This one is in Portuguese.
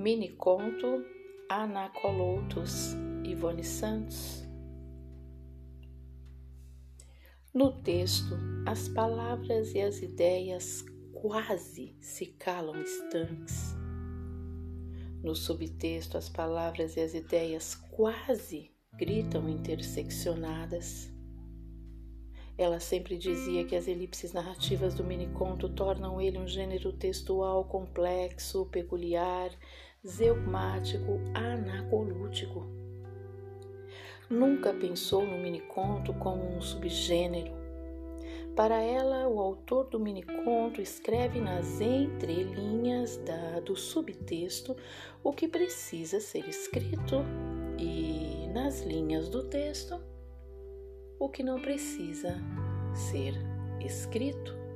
Mini conto Anacoloutos, Ivone Santos. No texto, as palavras e as ideias quase se calam estanques. No subtexto, as palavras e as ideias quase gritam interseccionadas. Ela sempre dizia que as elipses narrativas do miniconto tornam ele um gênero textual complexo, peculiar, zeugmático, anacolútico. Nunca pensou no miniconto como um subgênero. Para ela, o autor do miniconto escreve nas entrelinhas da, do subtexto o que precisa ser escrito e, nas linhas do texto, o que não precisa ser escrito.